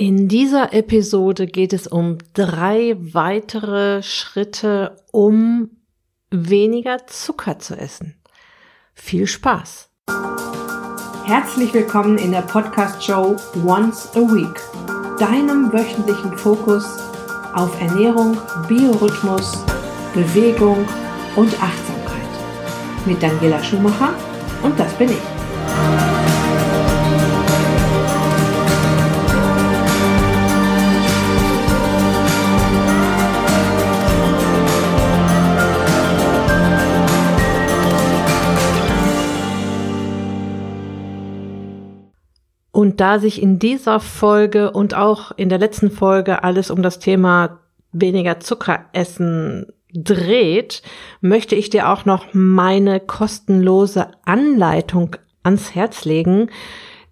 In dieser Episode geht es um drei weitere Schritte, um weniger Zucker zu essen. Viel Spaß! Herzlich willkommen in der Podcast-Show Once a Week, deinem wöchentlichen Fokus auf Ernährung, Biorhythmus, Bewegung und Achtsamkeit. Mit Daniela Schumacher und das bin ich. Und da sich in dieser Folge und auch in der letzten Folge alles um das Thema weniger Zucker essen dreht, möchte ich dir auch noch meine kostenlose Anleitung ans Herz legen,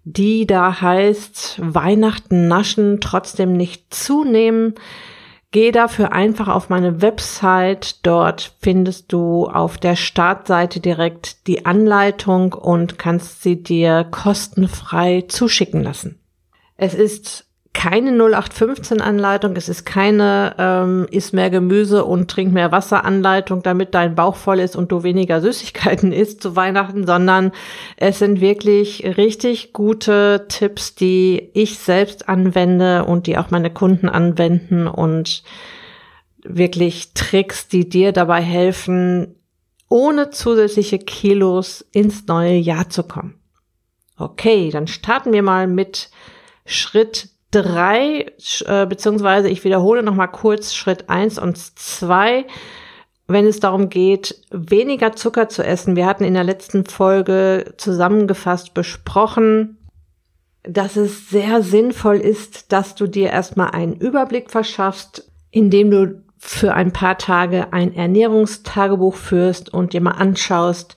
die da heißt Weihnachten naschen, trotzdem nicht zunehmen. Geh dafür einfach auf meine Website. Dort findest du auf der Startseite direkt die Anleitung und kannst sie dir kostenfrei zuschicken lassen. Es ist keine 0815 Anleitung, es ist keine ähm, iss mehr Gemüse und trink mehr Wasser Anleitung, damit dein Bauch voll ist und du weniger Süßigkeiten isst zu Weihnachten, sondern es sind wirklich richtig gute Tipps, die ich selbst anwende und die auch meine Kunden anwenden und wirklich Tricks, die dir dabei helfen, ohne zusätzliche Kilos ins neue Jahr zu kommen. Okay, dann starten wir mal mit Schritt drei, äh, beziehungsweise ich wiederhole nochmal kurz Schritt eins und zwei, wenn es darum geht, weniger Zucker zu essen. Wir hatten in der letzten Folge zusammengefasst besprochen, dass es sehr sinnvoll ist, dass du dir erstmal einen Überblick verschaffst, indem du für ein paar Tage ein Ernährungstagebuch führst und dir mal anschaust,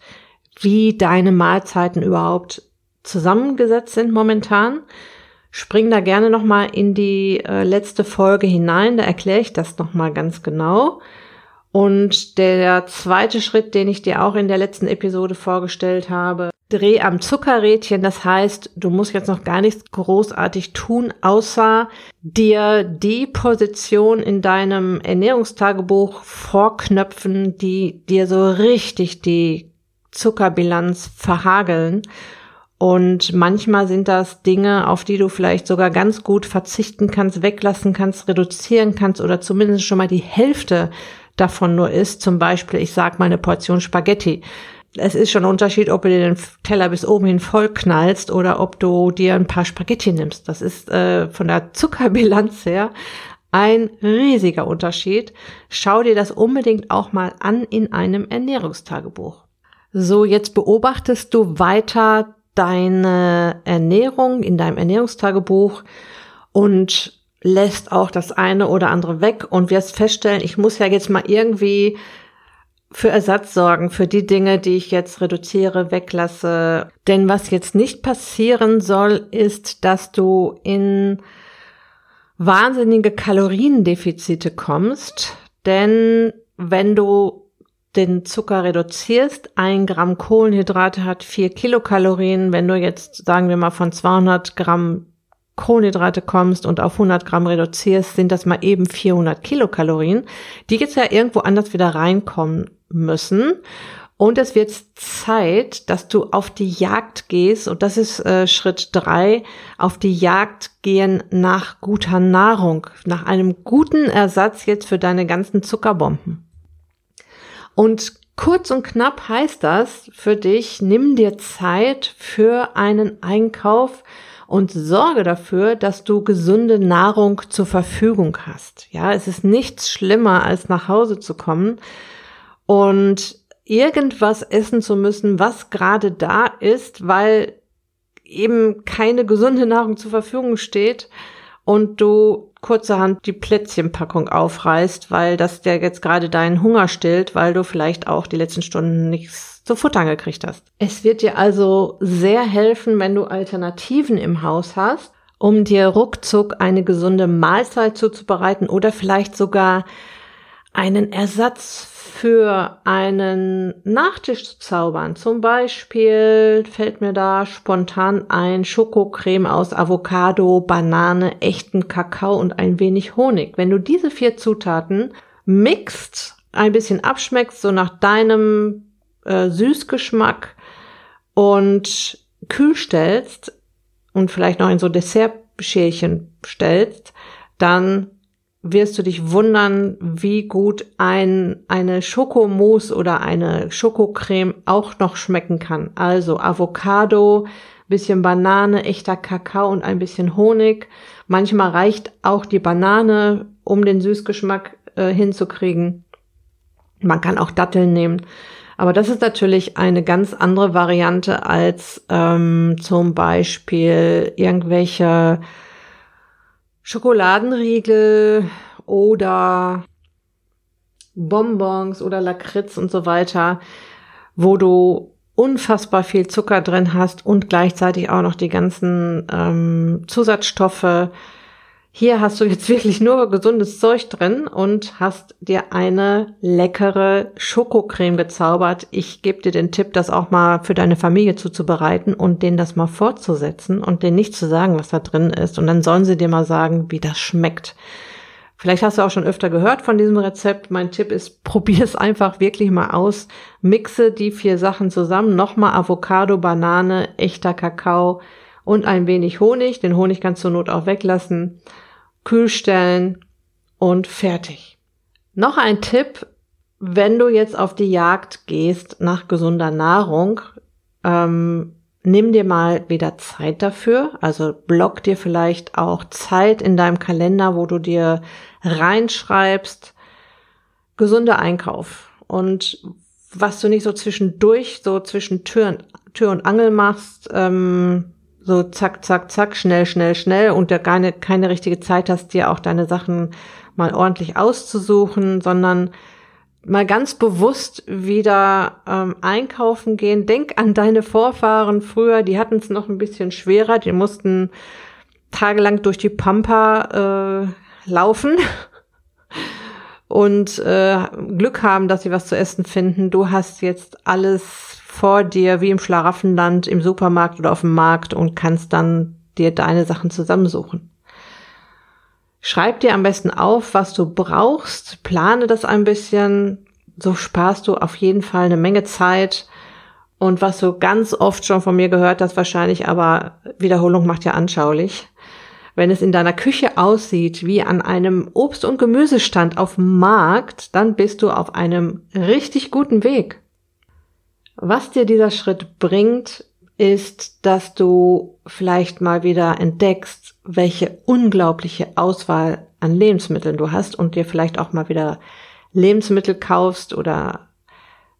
wie deine Mahlzeiten überhaupt zusammengesetzt sind momentan. Spring da gerne noch mal in die äh, letzte Folge hinein, da erkläre ich das noch mal ganz genau. Und der zweite Schritt, den ich dir auch in der letzten Episode vorgestellt habe, dreh am Zuckerrädchen. Das heißt, du musst jetzt noch gar nichts großartig tun, außer dir die Position in deinem Ernährungstagebuch vorknöpfen, die dir so richtig die Zuckerbilanz verhageln und manchmal sind das Dinge, auf die du vielleicht sogar ganz gut verzichten kannst, weglassen kannst, reduzieren kannst oder zumindest schon mal die Hälfte davon nur isst. Zum Beispiel, ich sag mal eine Portion Spaghetti. Es ist schon ein Unterschied, ob du dir den Teller bis oben hin voll knallst oder ob du dir ein paar Spaghetti nimmst. Das ist äh, von der Zuckerbilanz her ein riesiger Unterschied. Schau dir das unbedingt auch mal an in einem Ernährungstagebuch. So, jetzt beobachtest du weiter deine Ernährung in deinem Ernährungstagebuch und lässt auch das eine oder andere weg und wirst feststellen, ich muss ja jetzt mal irgendwie für Ersatz sorgen, für die Dinge, die ich jetzt reduziere, weglasse. Denn was jetzt nicht passieren soll, ist, dass du in wahnsinnige Kaloriendefizite kommst. Denn wenn du den Zucker reduzierst. Ein Gramm Kohlenhydrate hat vier Kilokalorien. Wenn du jetzt, sagen wir mal, von 200 Gramm Kohlenhydrate kommst und auf 100 Gramm reduzierst, sind das mal eben 400 Kilokalorien, die jetzt ja irgendwo anders wieder reinkommen müssen. Und es wird Zeit, dass du auf die Jagd gehst, und das ist äh, Schritt drei, auf die Jagd gehen nach guter Nahrung, nach einem guten Ersatz jetzt für deine ganzen Zuckerbomben. Und kurz und knapp heißt das für dich, nimm dir Zeit für einen Einkauf und sorge dafür, dass du gesunde Nahrung zur Verfügung hast. Ja, es ist nichts schlimmer, als nach Hause zu kommen und irgendwas essen zu müssen, was gerade da ist, weil eben keine gesunde Nahrung zur Verfügung steht und du kurzerhand die Plätzchenpackung aufreißt, weil das der jetzt gerade deinen Hunger stillt, weil du vielleicht auch die letzten Stunden nichts zu futtern gekriegt hast. Es wird dir also sehr helfen, wenn du Alternativen im Haus hast, um dir ruckzuck eine gesunde Mahlzeit zuzubereiten oder vielleicht sogar einen Ersatz für einen Nachtisch zu zaubern. Zum Beispiel fällt mir da spontan ein Schokocreme aus Avocado, Banane, echten Kakao und ein wenig Honig. Wenn du diese vier Zutaten mixt, ein bisschen abschmeckst, so nach deinem äh, Süßgeschmack und kühl stellst und vielleicht noch in so Dessertschälchen stellst, dann wirst du dich wundern, wie gut ein, eine Schokomousse oder eine Schokocreme auch noch schmecken kann. Also Avocado, bisschen Banane, echter Kakao und ein bisschen Honig. Manchmal reicht auch die Banane, um den Süßgeschmack äh, hinzukriegen. Man kann auch Datteln nehmen. Aber das ist natürlich eine ganz andere Variante als ähm, zum Beispiel irgendwelche Schokoladenriegel oder Bonbons oder Lakritz und so weiter, wo du unfassbar viel Zucker drin hast und gleichzeitig auch noch die ganzen ähm, Zusatzstoffe, hier hast du jetzt wirklich nur gesundes Zeug drin und hast dir eine leckere Schokocreme gezaubert. Ich gebe dir den Tipp, das auch mal für deine Familie zuzubereiten und denen das mal fortzusetzen und denen nicht zu sagen, was da drin ist. Und dann sollen sie dir mal sagen, wie das schmeckt. Vielleicht hast du auch schon öfter gehört von diesem Rezept. Mein Tipp ist, probier es einfach wirklich mal aus. Mixe die vier Sachen zusammen. Nochmal Avocado, Banane, echter Kakao, und ein wenig Honig. Den Honig kannst du zur Not auch weglassen. Kühl stellen und fertig. Noch ein Tipp, wenn du jetzt auf die Jagd gehst nach gesunder Nahrung, ähm, nimm dir mal wieder Zeit dafür. Also block dir vielleicht auch Zeit in deinem Kalender, wo du dir reinschreibst, gesunder Einkauf. Und was du nicht so zwischendurch, so zwischen Tür und, Tür und Angel machst, ähm, so zack, zack, zack, schnell, schnell, schnell und der keine, keine richtige Zeit hast, dir auch deine Sachen mal ordentlich auszusuchen, sondern mal ganz bewusst wieder ähm, einkaufen gehen. Denk an deine Vorfahren früher, die hatten es noch ein bisschen schwerer, die mussten tagelang durch die Pampa äh, laufen und äh, Glück haben, dass sie was zu essen finden. Du hast jetzt alles vor dir wie im Schlaraffenland im Supermarkt oder auf dem Markt und kannst dann dir deine Sachen zusammensuchen. Schreib dir am besten auf, was du brauchst, plane das ein bisschen, so sparst du auf jeden Fall eine Menge Zeit. Und was du ganz oft schon von mir gehört hast, wahrscheinlich, aber Wiederholung macht ja anschaulich. Wenn es in deiner Küche aussieht wie an einem Obst- und Gemüsestand auf dem Markt, dann bist du auf einem richtig guten Weg. Was dir dieser Schritt bringt, ist, dass du vielleicht mal wieder entdeckst, welche unglaubliche Auswahl an Lebensmitteln du hast und dir vielleicht auch mal wieder Lebensmittel kaufst oder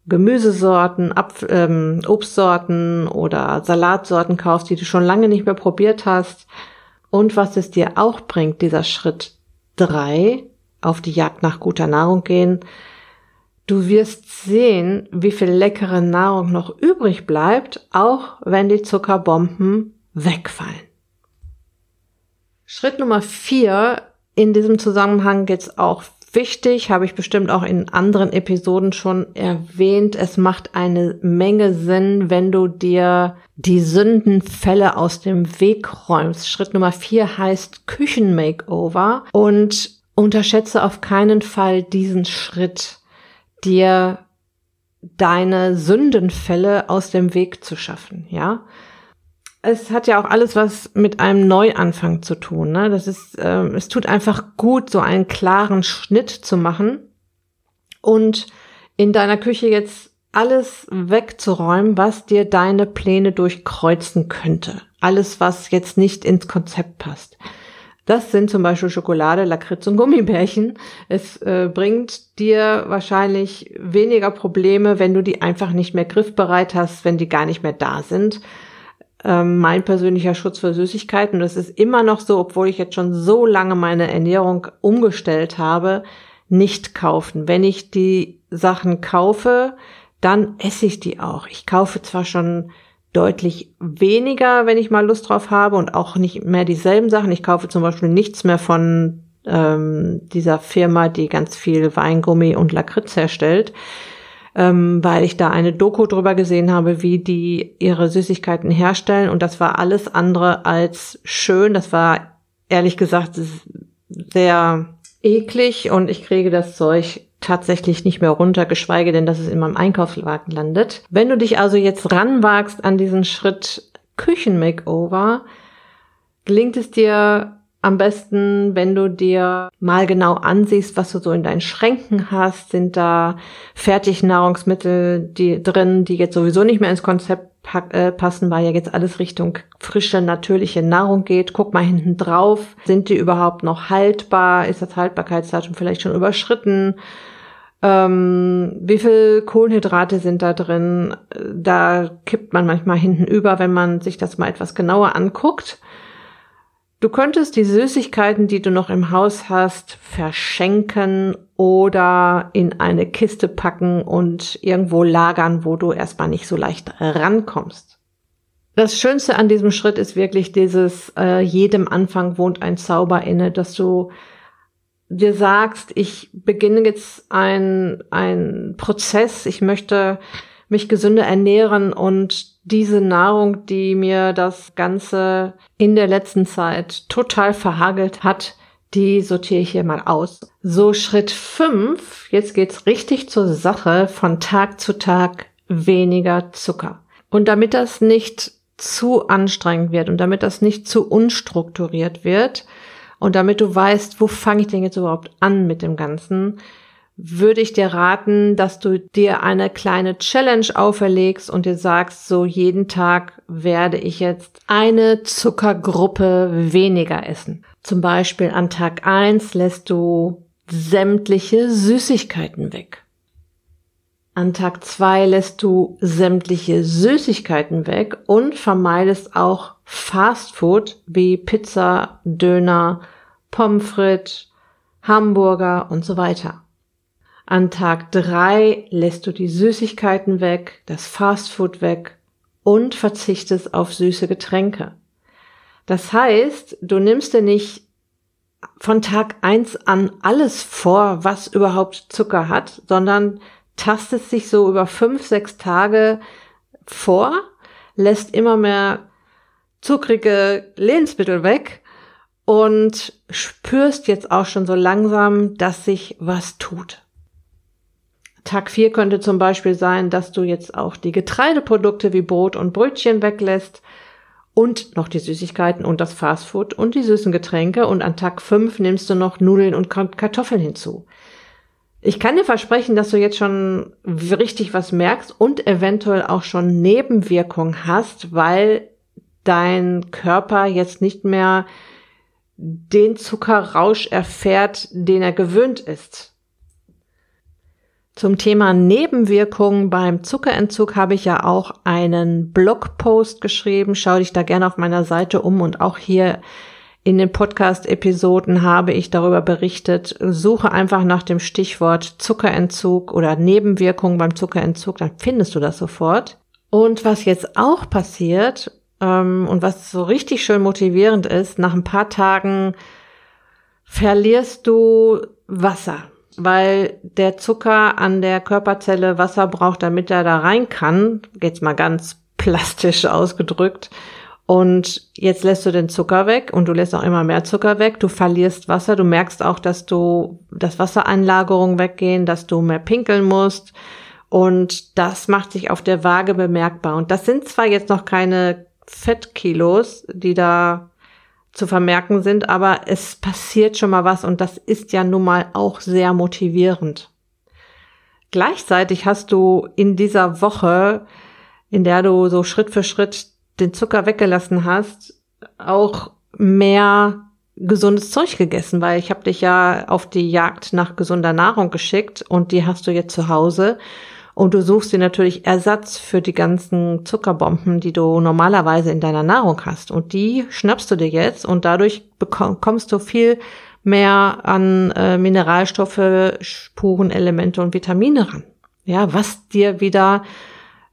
Gemüsesorten, Apf ähm, Obstsorten oder Salatsorten kaufst, die du schon lange nicht mehr probiert hast. Und was es dir auch bringt, dieser Schritt drei, auf die Jagd nach guter Nahrung gehen, Du wirst sehen, wie viel leckere Nahrung noch übrig bleibt, auch wenn die Zuckerbomben wegfallen. Schritt Nummer vier in diesem Zusammenhang jetzt auch wichtig, habe ich bestimmt auch in anderen Episoden schon erwähnt. Es macht eine Menge Sinn, wenn du dir die Sündenfälle aus dem Weg räumst. Schritt Nummer vier heißt Küchenmakeover und unterschätze auf keinen Fall diesen Schritt dir deine Sündenfälle aus dem Weg zu schaffen, ja. Es hat ja auch alles was mit einem Neuanfang zu tun. Ne? Das ist, äh, es tut einfach gut, so einen klaren Schnitt zu machen und in deiner Küche jetzt alles wegzuräumen, was dir deine Pläne durchkreuzen könnte. Alles, was jetzt nicht ins Konzept passt. Das sind zum Beispiel Schokolade, Lakritz und Gummibärchen. Es äh, bringt dir wahrscheinlich weniger Probleme, wenn du die einfach nicht mehr griffbereit hast, wenn die gar nicht mehr da sind. Ähm, mein persönlicher Schutz für Süßigkeiten. Das ist immer noch so, obwohl ich jetzt schon so lange meine Ernährung umgestellt habe, nicht kaufen. Wenn ich die Sachen kaufe, dann esse ich die auch. Ich kaufe zwar schon deutlich weniger, wenn ich mal Lust drauf habe und auch nicht mehr dieselben Sachen. Ich kaufe zum Beispiel nichts mehr von ähm, dieser Firma, die ganz viel Weingummi und Lakritz herstellt, ähm, weil ich da eine Doku drüber gesehen habe, wie die ihre Süßigkeiten herstellen und das war alles andere als schön. Das war ehrlich gesagt sehr eklig und ich kriege das Zeug tatsächlich nicht mehr runter, geschweige denn, dass es in meinem Einkaufswagen landet. Wenn du dich also jetzt ranwagst an diesen Schritt Küchen-Makeover, gelingt es dir am besten, wenn du dir mal genau ansiehst, was du so in deinen Schränken hast. Sind da Fertignahrungsmittel die drin, die jetzt sowieso nicht mehr ins Konzept passen, weil ja jetzt alles Richtung frische, natürliche Nahrung geht. Guck mal hinten drauf. Sind die überhaupt noch haltbar? Ist das Haltbarkeitsdatum vielleicht schon überschritten? Ähm, wie viel Kohlenhydrate sind da drin? Da kippt man manchmal hinten über, wenn man sich das mal etwas genauer anguckt. Du könntest die Süßigkeiten, die du noch im Haus hast, verschenken oder in eine Kiste packen und irgendwo lagern, wo du erstmal nicht so leicht rankommst. Das Schönste an diesem Schritt ist wirklich dieses, äh, jedem Anfang wohnt ein Zauber inne, dass du dir sagst, ich beginne jetzt ein, ein Prozess, ich möchte mich gesünder ernähren und diese Nahrung, die mir das Ganze in der letzten Zeit total verhagelt hat, die sortiere ich hier mal aus. So Schritt fünf. jetzt geht's richtig zur Sache, von Tag zu Tag weniger Zucker. Und damit das nicht zu anstrengend wird und damit das nicht zu unstrukturiert wird und damit du weißt, wo fange ich denn jetzt überhaupt an mit dem Ganzen, würde ich dir raten, dass du dir eine kleine Challenge auferlegst und dir sagst, so jeden Tag werde ich jetzt eine Zuckergruppe weniger essen. Zum Beispiel an Tag eins lässt du sämtliche Süßigkeiten weg. An Tag zwei lässt du sämtliche Süßigkeiten weg und vermeidest auch Fastfood wie Pizza, Döner, Pommes frites, Hamburger und so weiter. An Tag drei lässt du die Süßigkeiten weg, das Fastfood weg und verzichtest auf süße Getränke. Das heißt, du nimmst dir nicht von Tag eins an alles vor, was überhaupt Zucker hat, sondern tastest dich so über fünf, sechs Tage vor, lässt immer mehr zuckrige Lebensmittel weg und spürst jetzt auch schon so langsam, dass sich was tut. Tag 4 könnte zum Beispiel sein, dass du jetzt auch die Getreideprodukte wie Brot und Brötchen weglässt und noch die Süßigkeiten und das Fastfood und die süßen Getränke und an Tag 5 nimmst du noch Nudeln und Kartoffeln hinzu. Ich kann dir versprechen, dass du jetzt schon richtig was merkst und eventuell auch schon Nebenwirkungen hast, weil dein Körper jetzt nicht mehr den Zuckerrausch erfährt, den er gewöhnt ist. Zum Thema Nebenwirkungen beim Zuckerentzug habe ich ja auch einen Blogpost geschrieben. Schau dich da gerne auf meiner Seite um und auch hier in den Podcast-Episoden habe ich darüber berichtet. Suche einfach nach dem Stichwort Zuckerentzug oder Nebenwirkungen beim Zuckerentzug, dann findest du das sofort. Und was jetzt auch passiert ähm, und was so richtig schön motivierend ist, nach ein paar Tagen verlierst du Wasser weil der Zucker an der Körperzelle Wasser braucht, damit er da rein kann. Jetzt mal ganz plastisch ausgedrückt. Und jetzt lässt du den Zucker weg und du lässt auch immer mehr Zucker weg. Du verlierst Wasser. Du merkst auch, dass du, dass Wassereinlagerungen weggehen, dass du mehr pinkeln musst. Und das macht sich auf der Waage bemerkbar. Und das sind zwar jetzt noch keine Fettkilos, die da zu vermerken sind, aber es passiert schon mal was und das ist ja nun mal auch sehr motivierend. Gleichzeitig hast du in dieser Woche, in der du so Schritt für Schritt den Zucker weggelassen hast, auch mehr gesundes Zeug gegessen, weil ich habe dich ja auf die Jagd nach gesunder Nahrung geschickt und die hast du jetzt zu Hause und du suchst dir natürlich Ersatz für die ganzen Zuckerbomben, die du normalerweise in deiner Nahrung hast. Und die schnappst du dir jetzt und dadurch bekommst du viel mehr an äh, Mineralstoffe, Spurenelemente und Vitamine ran. Ja, was dir wieder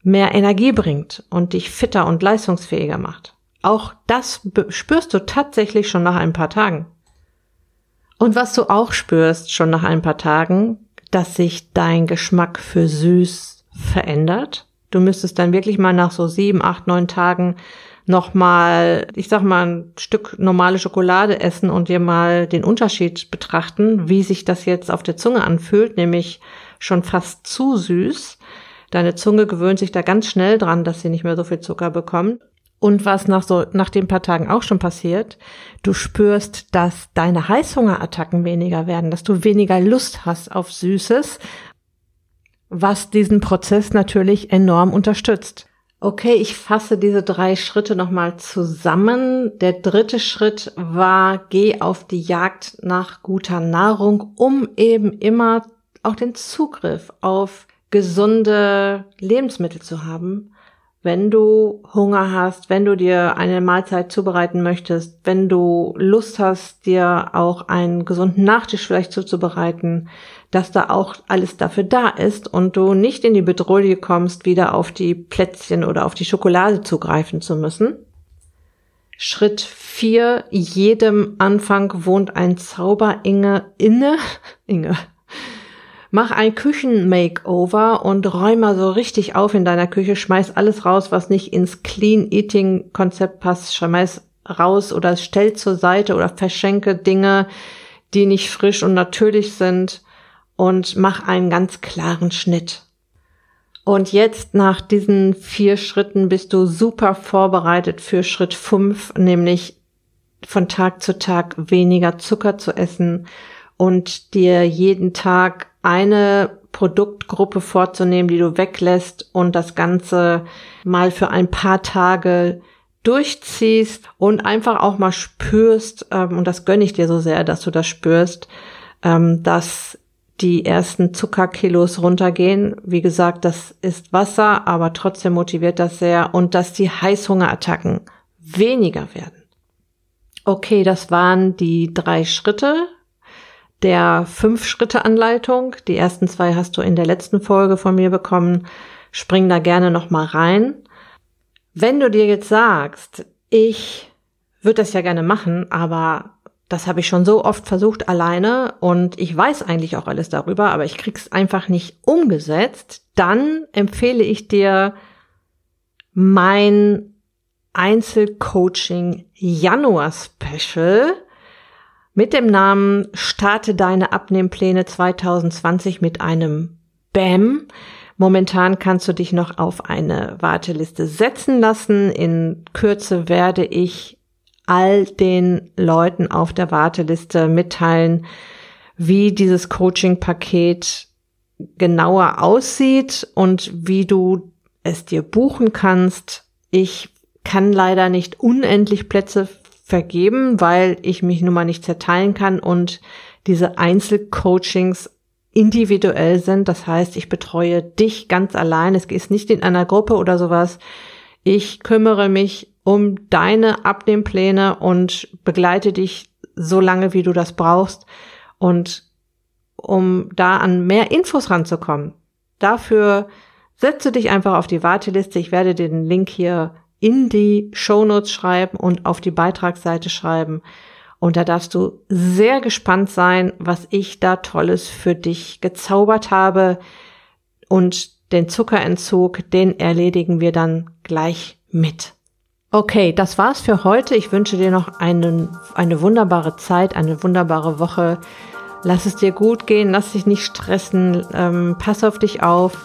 mehr Energie bringt und dich fitter und leistungsfähiger macht. Auch das spürst du tatsächlich schon nach ein paar Tagen. Und was du auch spürst schon nach ein paar Tagen, dass sich dein Geschmack für süß verändert. Du müsstest dann wirklich mal nach so sieben, acht, neun Tagen nochmal, ich sag mal, ein Stück normale Schokolade essen und dir mal den Unterschied betrachten, wie sich das jetzt auf der Zunge anfühlt, nämlich schon fast zu süß. Deine Zunge gewöhnt sich da ganz schnell dran, dass sie nicht mehr so viel Zucker bekommt. Und was nach so, nach den paar Tagen auch schon passiert, du spürst, dass deine Heißhungerattacken weniger werden, dass du weniger Lust hast auf Süßes, was diesen Prozess natürlich enorm unterstützt. Okay, ich fasse diese drei Schritte nochmal zusammen. Der dritte Schritt war, geh auf die Jagd nach guter Nahrung, um eben immer auch den Zugriff auf gesunde Lebensmittel zu haben wenn du Hunger hast, wenn du dir eine Mahlzeit zubereiten möchtest, wenn du Lust hast, dir auch einen gesunden Nachtisch vielleicht zuzubereiten, dass da auch alles dafür da ist und du nicht in die Bedrohung kommst, wieder auf die Plätzchen oder auf die Schokolade zugreifen zu müssen. Schritt vier: Jedem Anfang wohnt ein Zauber inne, inne, Inge, Mach ein Küchen-Makeover und räum mal so richtig auf in deiner Küche. Schmeiß alles raus, was nicht ins Clean Eating Konzept passt. Schmeiß raus oder stell zur Seite oder verschenke Dinge, die nicht frisch und natürlich sind und mach einen ganz klaren Schnitt. Und jetzt nach diesen vier Schritten bist du super vorbereitet für Schritt fünf, nämlich von Tag zu Tag weniger Zucker zu essen und dir jeden Tag eine Produktgruppe vorzunehmen, die du weglässt und das Ganze mal für ein paar Tage durchziehst und einfach auch mal spürst, ähm, und das gönne ich dir so sehr, dass du das spürst, ähm, dass die ersten Zuckerkilos runtergehen. Wie gesagt, das ist Wasser, aber trotzdem motiviert das sehr und dass die Heißhungerattacken weniger werden. Okay, das waren die drei Schritte, der Fünf-Schritte-Anleitung. Die ersten zwei hast du in der letzten Folge von mir bekommen. Spring da gerne nochmal rein. Wenn du dir jetzt sagst, ich würde das ja gerne machen, aber das habe ich schon so oft versucht alleine und ich weiß eigentlich auch alles darüber, aber ich krieg's einfach nicht umgesetzt, dann empfehle ich dir mein Einzelcoaching Januar Special mit dem Namen Starte deine Abnehmpläne 2020 mit einem BAM. Momentan kannst du dich noch auf eine Warteliste setzen lassen. In Kürze werde ich all den Leuten auf der Warteliste mitteilen, wie dieses Coaching-Paket genauer aussieht und wie du es dir buchen kannst. Ich kann leider nicht unendlich Plätze vergeben, weil ich mich nun mal nicht zerteilen kann und diese Einzelcoachings individuell sind. Das heißt, ich betreue dich ganz allein. Es ist nicht in einer Gruppe oder sowas. Ich kümmere mich um deine Abnehmpläne und begleite dich so lange, wie du das brauchst. Und um da an mehr Infos ranzukommen, dafür setze dich einfach auf die Warteliste. Ich werde den Link hier in die Shownotes schreiben und auf die Beitragsseite schreiben. Und da darfst du sehr gespannt sein, was ich da Tolles für dich gezaubert habe. Und den Zuckerentzug, den erledigen wir dann gleich mit. Okay, das war's für heute. Ich wünsche dir noch einen, eine wunderbare Zeit, eine wunderbare Woche. Lass es dir gut gehen, lass dich nicht stressen, ähm, pass auf dich auf.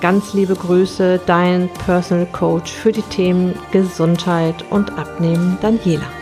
Ganz liebe Grüße, dein Personal Coach für die Themen Gesundheit und Abnehmen, Daniela.